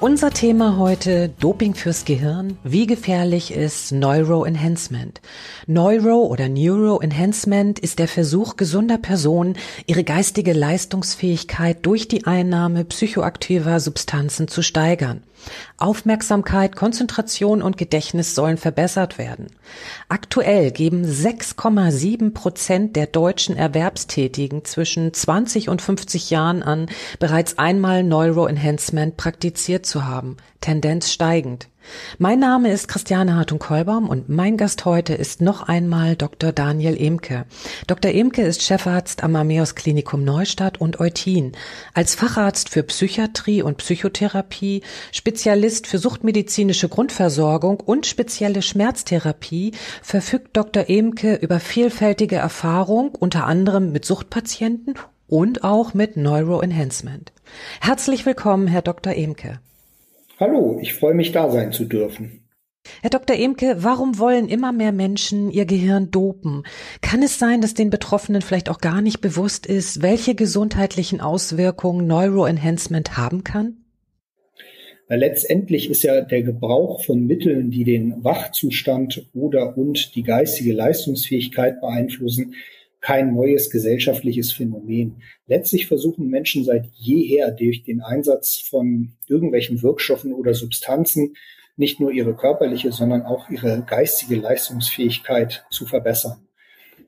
Unser Thema heute Doping fürs Gehirn. Wie gefährlich ist Neuroenhancement? Neuro oder Neuroenhancement ist der Versuch gesunder Personen, ihre geistige Leistungsfähigkeit durch die Einnahme psychoaktiver Substanzen zu steigern. Aufmerksamkeit, Konzentration und Gedächtnis sollen verbessert werden. Aktuell geben 6,7 Prozent der deutschen Erwerbstätigen zwischen 20 und 50 Jahren an, bereits einmal Neuroenhancement praktiziert zu haben, Tendenz steigend. Mein Name ist Christiane Hartung-Kolbaum und mein Gast heute ist noch einmal Dr. Daniel Emke. Dr. Emke ist Chefarzt am Ameos Klinikum Neustadt und Eutin. Als Facharzt für Psychiatrie und Psychotherapie, Spezialist für suchtmedizinische Grundversorgung und spezielle Schmerztherapie verfügt Dr. Emke über vielfältige Erfahrung, unter anderem mit Suchtpatienten und auch mit Neuroenhancement. Herzlich willkommen, Herr Dr. Emke. Hallo, ich freue mich da sein zu dürfen. Herr Dr. Emke, warum wollen immer mehr Menschen ihr Gehirn dopen? Kann es sein, dass den Betroffenen vielleicht auch gar nicht bewusst ist, welche gesundheitlichen Auswirkungen Neuroenhancement haben kann? Weil letztendlich ist ja der Gebrauch von Mitteln, die den Wachzustand oder und die geistige Leistungsfähigkeit beeinflussen, kein neues gesellschaftliches Phänomen. Letztlich versuchen Menschen seit jeher durch den Einsatz von irgendwelchen Wirkstoffen oder Substanzen nicht nur ihre körperliche, sondern auch ihre geistige Leistungsfähigkeit zu verbessern.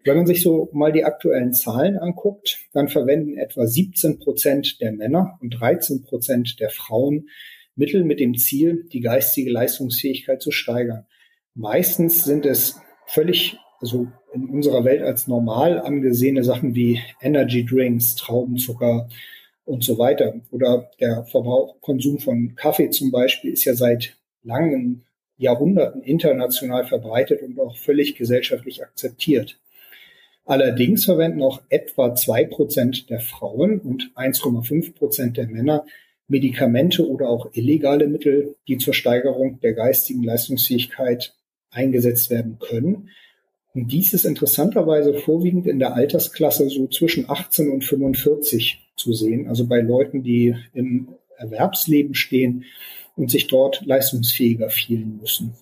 Wenn man sich so mal die aktuellen Zahlen anguckt, dann verwenden etwa 17 Prozent der Männer und 13 Prozent der Frauen Mittel mit dem Ziel, die geistige Leistungsfähigkeit zu steigern. Meistens sind es völlig also in unserer Welt als normal angesehene Sachen wie Energy Drinks, Traubenzucker und so weiter. Oder der Verbrauch, Konsum von Kaffee zum Beispiel ist ja seit langen Jahrhunderten international verbreitet und auch völlig gesellschaftlich akzeptiert. Allerdings verwenden auch etwa zwei Prozent der Frauen und 1,5 Prozent der Männer Medikamente oder auch illegale Mittel, die zur Steigerung der geistigen Leistungsfähigkeit eingesetzt werden können. Und dies ist interessanterweise vorwiegend in der Altersklasse so zwischen 18 und 45 zu sehen, also bei Leuten, die im Erwerbsleben stehen und sich dort leistungsfähiger fühlen müssen.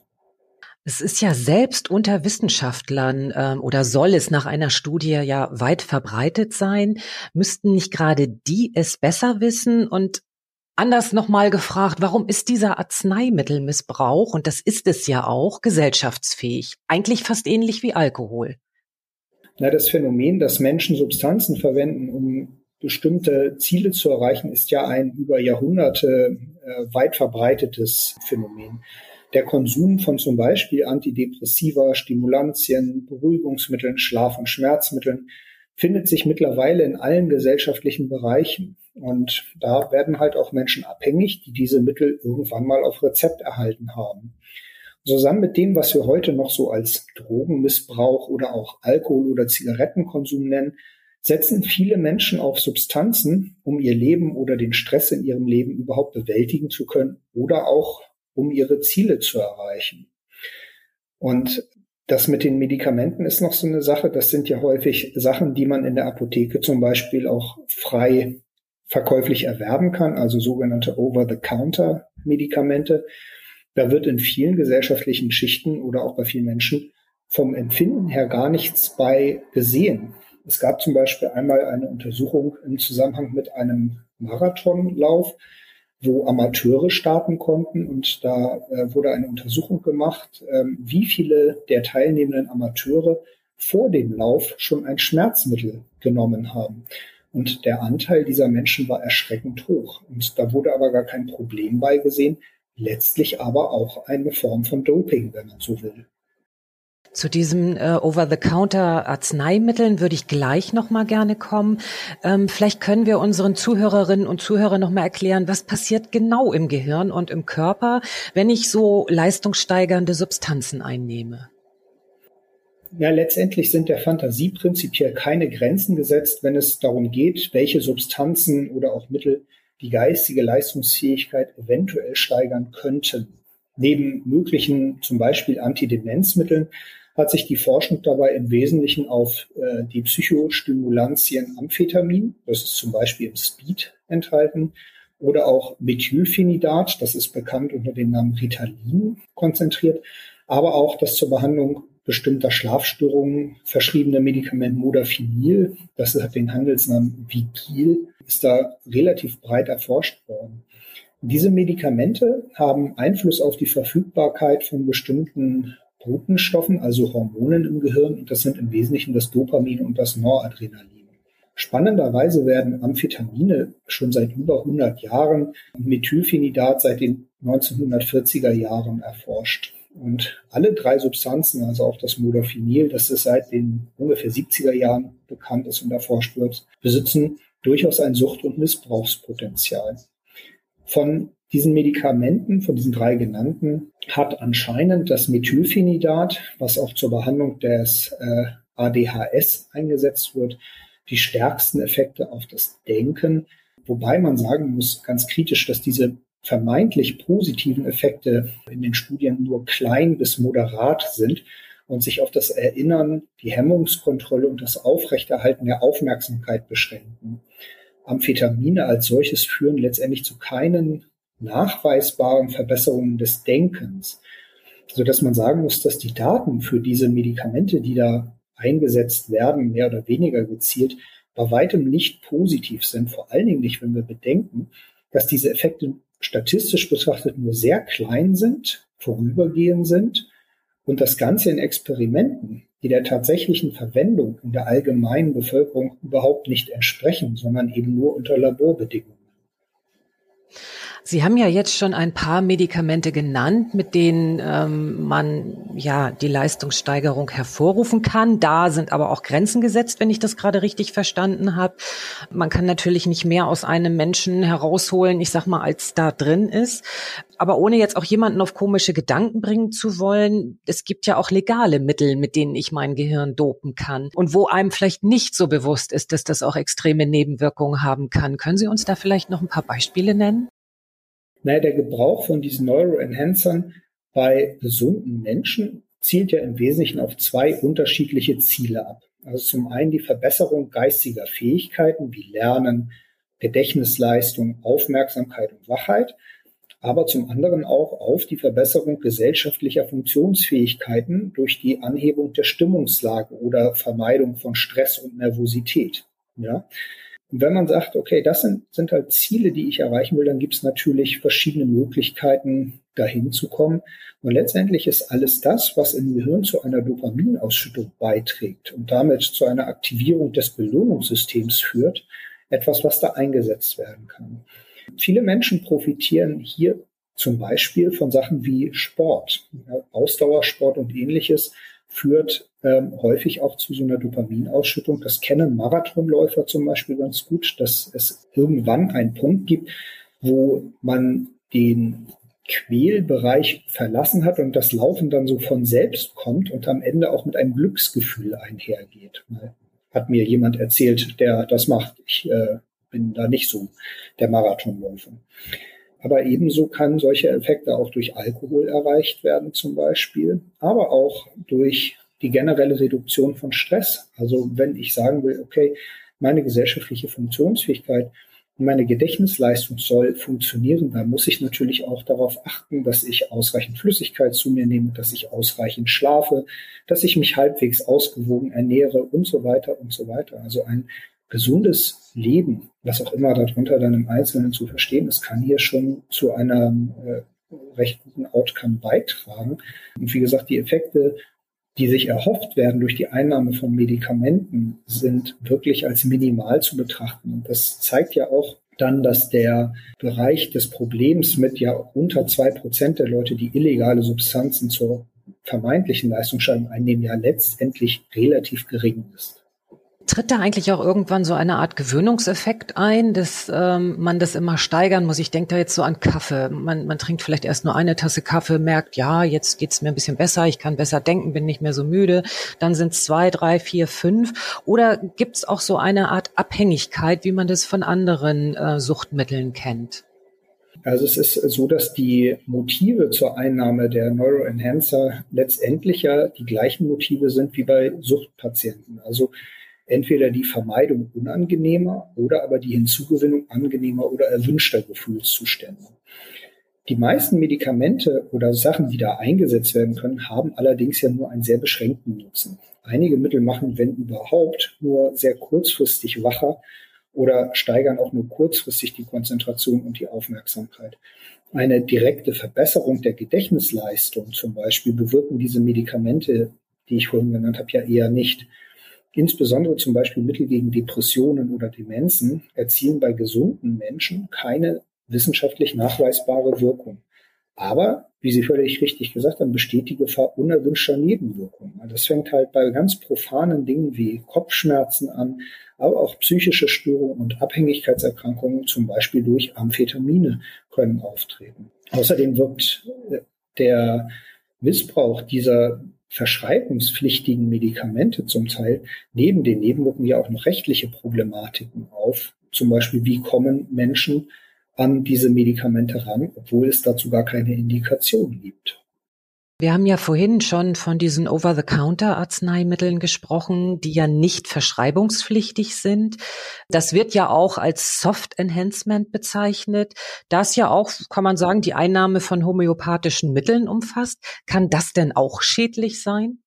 Es ist ja selbst unter Wissenschaftlern ähm, oder soll es nach einer Studie ja weit verbreitet sein. Müssten nicht gerade die es besser wissen? Und Anders nochmal gefragt, warum ist dieser Arzneimittelmissbrauch, und das ist es ja auch, gesellschaftsfähig? Eigentlich fast ähnlich wie Alkohol. Na, das Phänomen, dass Menschen Substanzen verwenden, um bestimmte Ziele zu erreichen, ist ja ein über Jahrhunderte äh, weit verbreitetes Phänomen. Der Konsum von zum Beispiel Antidepressiva, Stimulantien, Beruhigungsmitteln, Schlaf- und Schmerzmitteln findet sich mittlerweile in allen gesellschaftlichen Bereichen. Und da werden halt auch Menschen abhängig, die diese Mittel irgendwann mal auf Rezept erhalten haben. Zusammen mit dem, was wir heute noch so als Drogenmissbrauch oder auch Alkohol- oder Zigarettenkonsum nennen, setzen viele Menschen auf Substanzen, um ihr Leben oder den Stress in ihrem Leben überhaupt bewältigen zu können oder auch um ihre Ziele zu erreichen. Und das mit den Medikamenten ist noch so eine Sache. Das sind ja häufig Sachen, die man in der Apotheke zum Beispiel auch frei verkäuflich erwerben kann, also sogenannte Over-the-Counter-Medikamente. Da wird in vielen gesellschaftlichen Schichten oder auch bei vielen Menschen vom Empfinden her gar nichts bei gesehen. Es gab zum Beispiel einmal eine Untersuchung im Zusammenhang mit einem Marathonlauf, wo Amateure starten konnten und da äh, wurde eine Untersuchung gemacht, äh, wie viele der teilnehmenden Amateure vor dem Lauf schon ein Schmerzmittel genommen haben. Und der Anteil dieser Menschen war erschreckend hoch. Und da wurde aber gar kein Problem beigesehen, letztlich aber auch eine Form von Doping, wenn man so will. Zu diesen äh, Over-the-Counter-Arzneimitteln würde ich gleich noch mal gerne kommen. Ähm, vielleicht können wir unseren Zuhörerinnen und Zuhörern noch mal erklären, was passiert genau im Gehirn und im Körper, wenn ich so leistungssteigernde Substanzen einnehme. Ja, letztendlich sind der Fantasie prinzipiell keine Grenzen gesetzt, wenn es darum geht, welche Substanzen oder auch Mittel die geistige Leistungsfähigkeit eventuell steigern könnten. Neben möglichen zum Beispiel Antidemenzmitteln hat sich die Forschung dabei im Wesentlichen auf äh, die Psychostimulantien Amphetamin, das ist zum Beispiel im Speed enthalten, oder auch Methylphenidat, das ist bekannt unter dem Namen Ritalin, konzentriert, aber auch das zur Behandlung bestimmter Schlafstörungen verschriebene Medikament Modafinil, das hat den Handelsnamen Vigil, ist da relativ breit erforscht worden. Diese Medikamente haben Einfluss auf die Verfügbarkeit von bestimmten Botenstoffen, also Hormonen im Gehirn, und das sind im Wesentlichen das Dopamin und das Noradrenalin. Spannenderweise werden Amphetamine schon seit über 100 Jahren und Methylphenidat seit den 1940er Jahren erforscht. Und alle drei Substanzen, also auch das Modafinil, das ist seit den ungefähr 70er Jahren bekannt ist und erforscht wird, besitzen durchaus ein Sucht- und Missbrauchspotenzial. Von diesen Medikamenten, von diesen drei genannten, hat anscheinend das Methylphenidat, was auch zur Behandlung des äh, ADHS eingesetzt wird, die stärksten Effekte auf das Denken. Wobei man sagen muss, ganz kritisch, dass diese vermeintlich positiven Effekte in den Studien nur klein bis moderat sind und sich auf das Erinnern, die Hemmungskontrolle und das Aufrechterhalten der Aufmerksamkeit beschränken. Amphetamine als solches führen letztendlich zu keinen nachweisbaren Verbesserungen des Denkens, so dass man sagen muss, dass die Daten für diese Medikamente, die da eingesetzt werden, mehr oder weniger gezielt, bei weitem nicht positiv sind. Vor allen Dingen nicht, wenn wir bedenken, dass diese Effekte statistisch betrachtet nur sehr klein sind, vorübergehend sind und das Ganze in Experimenten, die der tatsächlichen Verwendung in der allgemeinen Bevölkerung überhaupt nicht entsprechen, sondern eben nur unter Laborbedingungen. Sie haben ja jetzt schon ein paar Medikamente genannt, mit denen ähm, man ja die Leistungssteigerung hervorrufen kann. Da sind aber auch Grenzen gesetzt, wenn ich das gerade richtig verstanden habe. Man kann natürlich nicht mehr aus einem Menschen herausholen, ich sag mal, als da drin ist. Aber ohne jetzt auch jemanden auf komische Gedanken bringen zu wollen, es gibt ja auch legale Mittel, mit denen ich mein Gehirn dopen kann. Und wo einem vielleicht nicht so bewusst ist, dass das auch extreme Nebenwirkungen haben kann. Können Sie uns da vielleicht noch ein paar Beispiele nennen? Naja, der Gebrauch von diesen Neuroenhancern bei gesunden Menschen zielt ja im Wesentlichen auf zwei unterschiedliche Ziele ab. Also zum einen die Verbesserung geistiger Fähigkeiten wie Lernen, Gedächtnisleistung, Aufmerksamkeit und Wachheit, aber zum anderen auch auf die Verbesserung gesellschaftlicher Funktionsfähigkeiten durch die Anhebung der Stimmungslage oder Vermeidung von Stress und Nervosität. Ja, und wenn man sagt, okay, das sind, sind halt Ziele, die ich erreichen will, dann gibt es natürlich verschiedene Möglichkeiten, dahin zu kommen. Und letztendlich ist alles das, was im Gehirn zu einer Dopaminausschüttung beiträgt und damit zu einer Aktivierung des Belohnungssystems führt, etwas, was da eingesetzt werden kann. Viele Menschen profitieren hier zum Beispiel von Sachen wie Sport, Ausdauersport und ähnliches, führt ähm, häufig auch zu so einer Dopaminausschüttung. Das kennen Marathonläufer zum Beispiel ganz gut, dass es irgendwann einen Punkt gibt, wo man den Quälbereich verlassen hat und das Laufen dann so von selbst kommt und am Ende auch mit einem Glücksgefühl einhergeht. Hat mir jemand erzählt, der das macht. Ich äh, bin da nicht so der Marathonläufer. Aber ebenso kann solche Effekte auch durch Alkohol erreicht werden zum Beispiel, aber auch durch die generelle Reduktion von Stress. Also wenn ich sagen will, okay, meine gesellschaftliche Funktionsfähigkeit und meine Gedächtnisleistung soll funktionieren, dann muss ich natürlich auch darauf achten, dass ich ausreichend Flüssigkeit zu mir nehme, dass ich ausreichend schlafe, dass ich mich halbwegs ausgewogen ernähre und so weiter und so weiter. Also ein gesundes Leben, was auch immer darunter dann im Einzelnen zu verstehen ist, kann hier schon zu einem äh, recht guten Outcome beitragen. Und wie gesagt, die Effekte, die sich erhofft werden durch die Einnahme von Medikamenten, sind wirklich als minimal zu betrachten. Und das zeigt ja auch dann, dass der Bereich des Problems mit ja unter zwei Prozent der Leute, die illegale Substanzen zur vermeintlichen Leistungssteigerung einnehmen, ja letztendlich relativ gering ist. Tritt da eigentlich auch irgendwann so eine Art Gewöhnungseffekt ein, dass ähm, man das immer steigern muss? Ich denke da jetzt so an Kaffee. Man, man trinkt vielleicht erst nur eine Tasse Kaffee, merkt, ja, jetzt geht's mir ein bisschen besser, ich kann besser denken, bin nicht mehr so müde. Dann sind es zwei, drei, vier, fünf. Oder gibt's auch so eine Art Abhängigkeit, wie man das von anderen äh, Suchtmitteln kennt? Also es ist so, dass die Motive zur Einnahme der Neuroenhancer letztendlich ja die gleichen Motive sind wie bei Suchtpatienten. Also entweder die Vermeidung unangenehmer oder aber die Hinzugewinnung angenehmer oder erwünschter Gefühlszustände. Die meisten Medikamente oder Sachen, die da eingesetzt werden können, haben allerdings ja nur einen sehr beschränkten Nutzen. Einige Mittel machen, wenn überhaupt, nur sehr kurzfristig wacher oder steigern auch nur kurzfristig die Konzentration und die Aufmerksamkeit. Eine direkte Verbesserung der Gedächtnisleistung zum Beispiel bewirken diese Medikamente, die ich vorhin genannt habe, ja eher nicht. Insbesondere zum Beispiel Mittel gegen Depressionen oder Demenzen erzielen bei gesunden Menschen keine wissenschaftlich nachweisbare Wirkung. Aber, wie Sie völlig richtig gesagt haben, besteht die Gefahr unerwünschter Nebenwirkungen. Das fängt halt bei ganz profanen Dingen wie Kopfschmerzen an, aber auch psychische Störungen und Abhängigkeitserkrankungen, zum Beispiel durch Amphetamine, können auftreten. Außerdem wirkt äh, der Missbrauch dieser verschreibungspflichtigen Medikamente zum Teil neben den Nebenwirkungen ja auch noch rechtliche Problematiken auf. Zum Beispiel, wie kommen Menschen an diese Medikamente ran, obwohl es dazu gar keine Indikation gibt. Wir haben ja vorhin schon von diesen Over-the-Counter-Arzneimitteln gesprochen, die ja nicht verschreibungspflichtig sind. Das wird ja auch als Soft Enhancement bezeichnet, das ja auch, kann man sagen, die Einnahme von homöopathischen Mitteln umfasst. Kann das denn auch schädlich sein?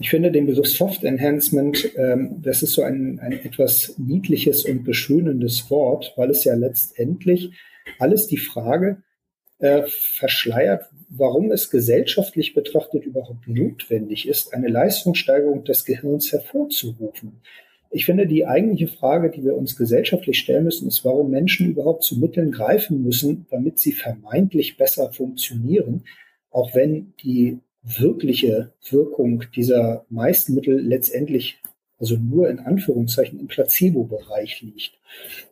Ich finde den Begriff Soft Enhancement, ähm, das ist so ein, ein etwas niedliches und beschönendes Wort, weil es ja letztendlich alles die Frage äh, verschleiert, warum es gesellschaftlich betrachtet überhaupt notwendig ist, eine Leistungssteigerung des Gehirns hervorzurufen. Ich finde, die eigentliche Frage, die wir uns gesellschaftlich stellen müssen, ist, warum Menschen überhaupt zu Mitteln greifen müssen, damit sie vermeintlich besser funktionieren, auch wenn die wirkliche Wirkung dieser meisten Mittel letztendlich also nur in Anführungszeichen im Placebo-Bereich liegt.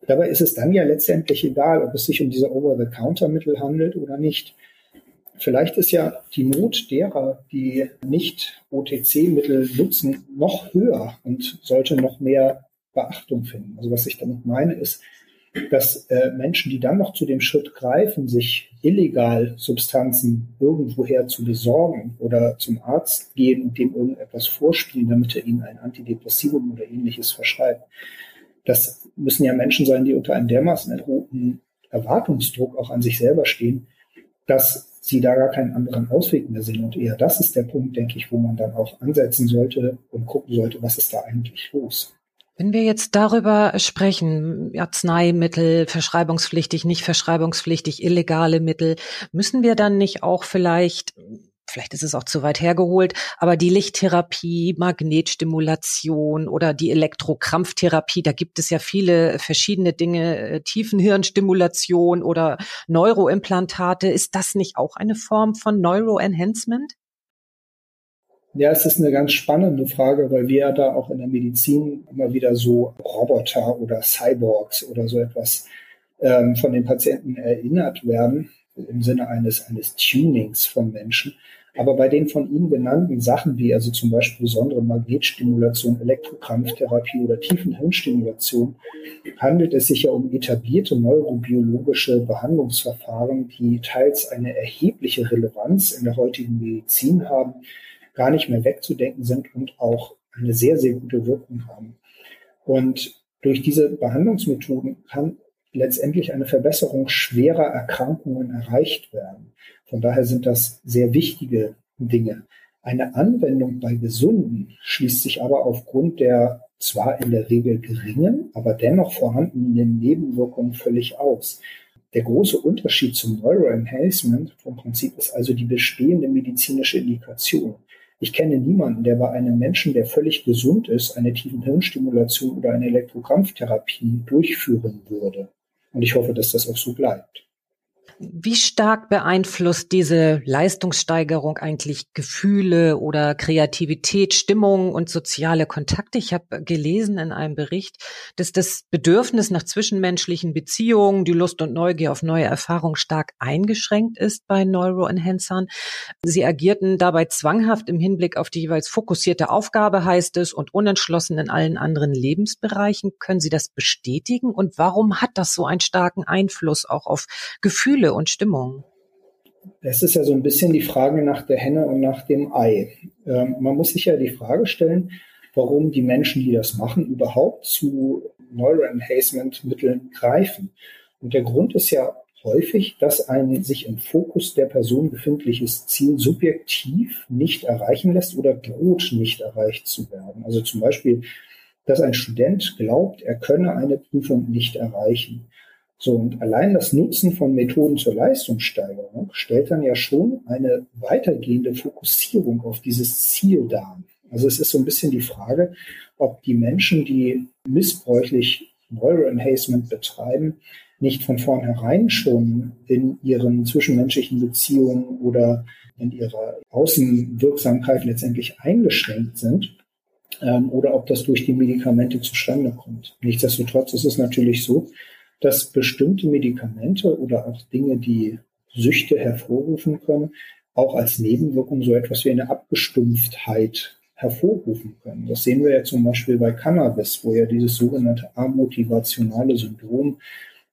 Dabei ist es dann ja letztendlich egal, ob es sich um diese Over-the-Counter-Mittel handelt oder nicht. Vielleicht ist ja die Not derer, die nicht OTC-Mittel nutzen, noch höher und sollte noch mehr Beachtung finden. Also was ich damit meine, ist, dass äh, Menschen, die dann noch zu dem Schritt greifen, sich illegal Substanzen irgendwoher zu besorgen oder zum Arzt gehen und dem irgendetwas vorspielen, damit er ihnen ein Antidepressivum oder ähnliches verschreibt. Das müssen ja Menschen sein, die unter einem dermaßen erhobenen Erwartungsdruck auch an sich selber stehen, dass sie da gar keinen anderen Ausweg mehr sehen. Und eher das ist der Punkt, denke ich, wo man dann auch ansetzen sollte und gucken sollte, was ist da eigentlich los. Wenn wir jetzt darüber sprechen, Arzneimittel, verschreibungspflichtig, nicht verschreibungspflichtig, illegale Mittel, müssen wir dann nicht auch vielleicht vielleicht ist es auch zu weit hergeholt, aber die Lichttherapie, Magnetstimulation oder die Elektrokrampftherapie, da gibt es ja viele verschiedene Dinge, äh, Tiefenhirnstimulation oder Neuroimplantate. Ist das nicht auch eine Form von Neuroenhancement? Ja, es ist eine ganz spannende Frage, weil wir ja da auch in der Medizin immer wieder so Roboter oder Cyborgs oder so etwas ähm, von den Patienten erinnert werden, im Sinne eines, eines Tunings von Menschen. Aber bei den von Ihnen genannten Sachen, wie also zum Beispiel besondere Magnetstimulation, Elektrokrampftherapie oder Tiefenhirnstimulation, handelt es sich ja um etablierte neurobiologische Behandlungsverfahren, die teils eine erhebliche Relevanz in der heutigen Medizin haben, gar nicht mehr wegzudenken sind und auch eine sehr, sehr gute Wirkung haben. Und durch diese Behandlungsmethoden kann letztendlich eine Verbesserung schwerer Erkrankungen erreicht werden. Von daher sind das sehr wichtige Dinge. Eine Anwendung bei Gesunden schließt sich aber aufgrund der zwar in der Regel geringen, aber dennoch vorhandenen Nebenwirkungen völlig aus. Der große Unterschied zum Neuroenhancement vom Prinzip ist also die bestehende medizinische Indikation. Ich kenne niemanden, der bei einem Menschen, der völlig gesund ist, eine tiefen Hirnstimulation oder eine Elektrokrampftherapie durchführen würde. Und ich hoffe, dass das auch so bleibt. Wie stark beeinflusst diese Leistungssteigerung eigentlich Gefühle oder Kreativität, Stimmung und soziale Kontakte? Ich habe gelesen in einem Bericht, dass das Bedürfnis nach zwischenmenschlichen Beziehungen, die Lust und Neugier auf neue Erfahrungen stark eingeschränkt ist bei Neuroenhancern. Sie agierten dabei zwanghaft im Hinblick auf die jeweils fokussierte Aufgabe, heißt es, und unentschlossen in allen anderen Lebensbereichen. Können Sie das bestätigen? Und warum hat das so einen starken Einfluss auch auf Gefühle und Stimmung? Es ist ja so ein bisschen die Frage nach der Henne und nach dem Ei. Ähm, man muss sich ja die Frage stellen, warum die Menschen, die das machen, überhaupt zu Neuroenhancement-Mitteln greifen. Und der Grund ist ja häufig, dass ein sich im Fokus der Person befindliches Ziel subjektiv nicht erreichen lässt oder droht nicht erreicht zu werden. Also zum Beispiel, dass ein Student glaubt, er könne eine Prüfung nicht erreichen. So, und allein das Nutzen von Methoden zur Leistungssteigerung stellt dann ja schon eine weitergehende Fokussierung auf dieses Ziel dar. Also es ist so ein bisschen die Frage, ob die Menschen, die missbräuchlich Neuroenhancement betreiben, nicht von vornherein schon in ihren zwischenmenschlichen Beziehungen oder in ihrer Außenwirksamkeit letztendlich eingeschränkt sind ähm, oder ob das durch die Medikamente zustande kommt. Nichtsdestotrotz ist es natürlich so, dass bestimmte Medikamente oder auch Dinge, die Süchte hervorrufen können, auch als Nebenwirkung so etwas wie eine Abgestumpftheit hervorrufen können. Das sehen wir ja zum Beispiel bei Cannabis, wo ja dieses sogenannte amotivationale Syndrom,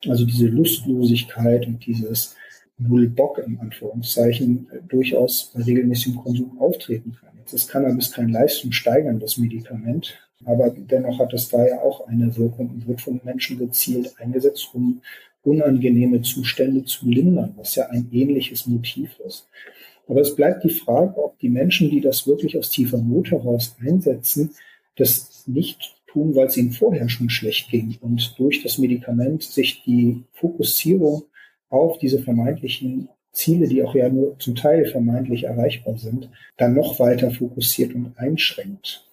also diese Lustlosigkeit und dieses Null Bock in Anführungszeichen durchaus bei regelmäßigem Konsum auftreten kann. Jetzt ist Cannabis kein leistungssteigerndes Medikament, aber dennoch hat es da ja auch eine Wirkung und wird von Menschen gezielt eingesetzt, um unangenehme Zustände zu lindern, was ja ein ähnliches Motiv ist. Aber es bleibt die Frage, ob die Menschen, die das wirklich aus tiefer Not heraus einsetzen, das nicht tun, weil es ihnen vorher schon schlecht ging und durch das Medikament sich die Fokussierung auf diese vermeintlichen Ziele, die auch ja nur zum Teil vermeintlich erreichbar sind, dann noch weiter fokussiert und einschränkt.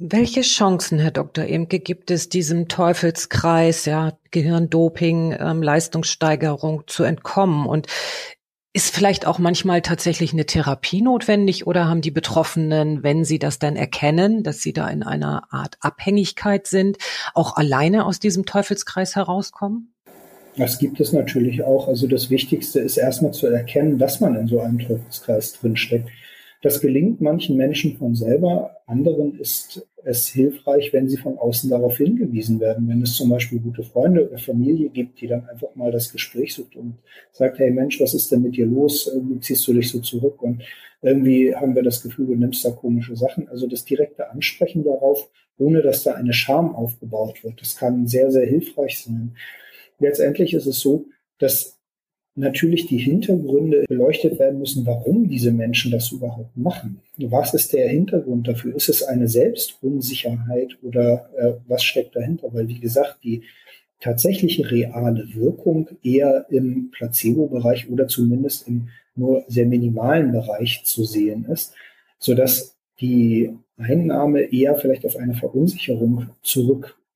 Welche Chancen, Herr Dr. Imke, gibt es diesem Teufelskreis, ja, Gehirndoping, ähm, Leistungssteigerung zu entkommen? Und ist vielleicht auch manchmal tatsächlich eine Therapie notwendig oder haben die Betroffenen, wenn sie das dann erkennen, dass sie da in einer Art Abhängigkeit sind, auch alleine aus diesem Teufelskreis herauskommen? Das gibt es natürlich auch. Also das Wichtigste ist erstmal zu erkennen, dass man in so einem Teufelskreis drinsteckt. Das gelingt manchen Menschen von selber, anderen ist es hilfreich, wenn sie von außen darauf hingewiesen werden. Wenn es zum Beispiel gute Freunde oder Familie gibt, die dann einfach mal das Gespräch sucht und sagt, hey Mensch, was ist denn mit dir los? Irgendwie ziehst du dich so zurück und irgendwie haben wir das Gefühl, du nimmst da komische Sachen. Also das direkte Ansprechen darauf, ohne dass da eine Scham aufgebaut wird, das kann sehr, sehr hilfreich sein. Letztendlich ist es so, dass natürlich die Hintergründe beleuchtet werden müssen, warum diese Menschen das überhaupt machen. Was ist der Hintergrund dafür? Ist es eine Selbstunsicherheit oder äh, was steckt dahinter? Weil, wie gesagt, die tatsächliche reale Wirkung eher im Placebo-Bereich oder zumindest im nur sehr minimalen Bereich zu sehen ist, sodass die Einnahme eher vielleicht auf eine Verunsicherung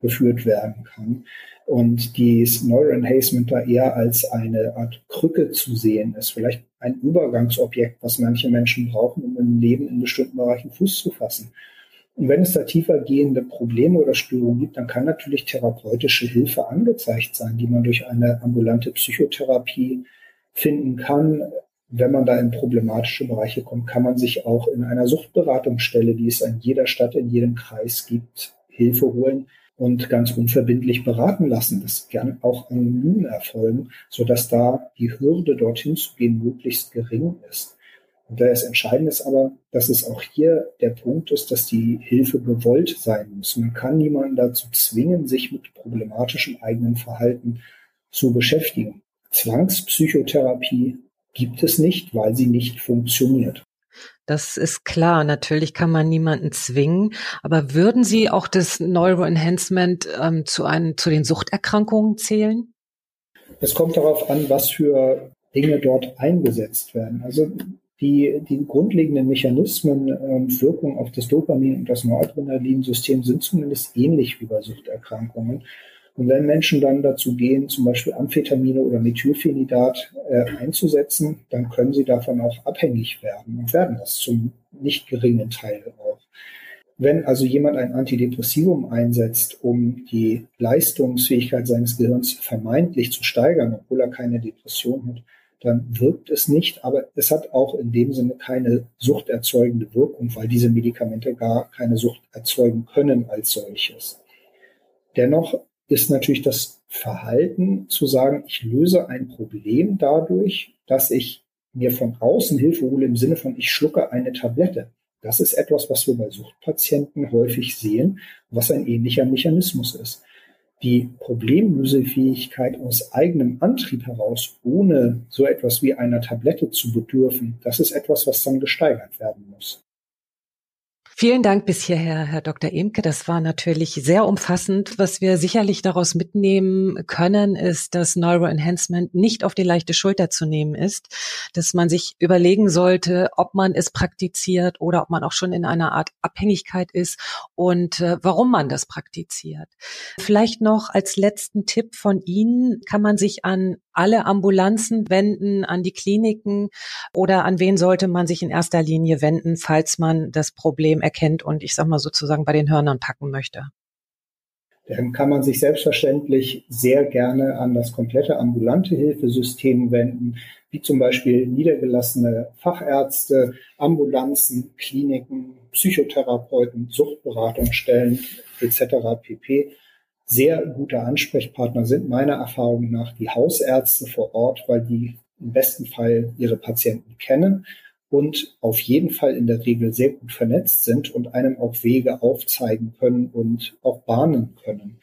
zurückgeführt werden kann und dieses Neuroenhancement da eher als eine Art Krücke zu sehen ist, vielleicht ein Übergangsobjekt, was manche Menschen brauchen, um im Leben in bestimmten Bereichen Fuß zu fassen. Und wenn es da tiefer gehende Probleme oder Störungen gibt, dann kann natürlich therapeutische Hilfe angezeigt sein, die man durch eine ambulante Psychotherapie finden kann. Wenn man da in problematische Bereiche kommt, kann man sich auch in einer Suchtberatungsstelle, die es an jeder Stadt, in jedem Kreis gibt, Hilfe holen, und ganz unverbindlich beraten lassen. Das kann auch anonym erfolgen, sodass da die Hürde, dorthin zu gehen, möglichst gering ist. Und da ist entscheidend ist aber, dass es auch hier der Punkt ist, dass die Hilfe gewollt sein muss. Man kann niemanden dazu zwingen, sich mit problematischem eigenen Verhalten zu beschäftigen. Zwangspsychotherapie gibt es nicht, weil sie nicht funktioniert. Das ist klar. Natürlich kann man niemanden zwingen. Aber würden Sie auch das Neuroenhancement ähm, zu, einen, zu den Suchterkrankungen zählen? Es kommt darauf an, was für Dinge dort eingesetzt werden. Also die, die grundlegenden Mechanismen und Wirkung auf das Dopamin und das Noradrenalinsystem sind zumindest ähnlich wie bei Suchterkrankungen. Und wenn Menschen dann dazu gehen, zum Beispiel Amphetamine oder Methylphenidat äh, einzusetzen, dann können sie davon auch abhängig werden und werden das zum nicht geringen Teil auch. Wenn also jemand ein Antidepressivum einsetzt, um die Leistungsfähigkeit seines Gehirns vermeintlich zu steigern, obwohl er keine Depression hat, dann wirkt es nicht, aber es hat auch in dem Sinne keine suchterzeugende Wirkung, weil diese Medikamente gar keine Sucht erzeugen können als solches. Dennoch ist natürlich das Verhalten zu sagen, ich löse ein Problem dadurch, dass ich mir von außen Hilfe hole im Sinne von, ich schlucke eine Tablette. Das ist etwas, was wir bei Suchtpatienten häufig sehen, was ein ähnlicher Mechanismus ist die Problemlösefähigkeit aus eigenem Antrieb heraus, ohne so etwas wie einer Tablette zu bedürfen, das ist etwas, was dann gesteigert werden muss. Vielen Dank bis hierher, Herr Dr. Emke. Das war natürlich sehr umfassend. Was wir sicherlich daraus mitnehmen können, ist, dass Neuroenhancement nicht auf die leichte Schulter zu nehmen ist, dass man sich überlegen sollte, ob man es praktiziert oder ob man auch schon in einer Art Abhängigkeit ist und äh, warum man das praktiziert. Vielleicht noch als letzten Tipp von Ihnen, kann man sich an alle Ambulanzen wenden, an die Kliniken oder an wen sollte man sich in erster Linie wenden, falls man das Problem erkennt und ich sag mal sozusagen bei den Hörnern packen möchte? Dann kann man sich selbstverständlich sehr gerne an das komplette ambulante Hilfesystem wenden, wie zum Beispiel niedergelassene Fachärzte, Ambulanzen, Kliniken, Psychotherapeuten, Suchtberatungsstellen etc. pp sehr gute Ansprechpartner sind meiner Erfahrung nach die Hausärzte vor Ort, weil die im besten Fall ihre Patienten kennen und auf jeden Fall in der Regel sehr gut vernetzt sind und einem auch Wege aufzeigen können und auch bahnen können.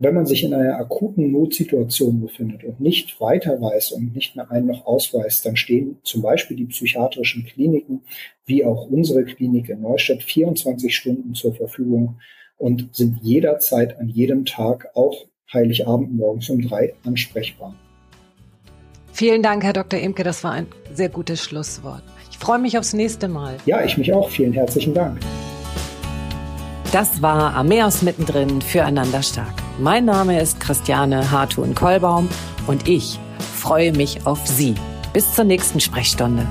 Wenn man sich in einer akuten Notsituation befindet und nicht weiter weiß und nicht mehr einen noch ausweist, dann stehen zum Beispiel die psychiatrischen Kliniken wie auch unsere Klinik in Neustadt 24 Stunden zur Verfügung und sind jederzeit an jedem Tag, auch Heiligabend morgens um drei, ansprechbar. Vielen Dank, Herr Dr. Imke. Das war ein sehr gutes Schlusswort. Ich freue mich aufs nächste Mal. Ja, ich mich auch. Vielen herzlichen Dank. Das war Ameos mittendrin füreinander stark. Mein Name ist Christiane Hartun-Kollbaum und ich freue mich auf Sie. Bis zur nächsten Sprechstunde.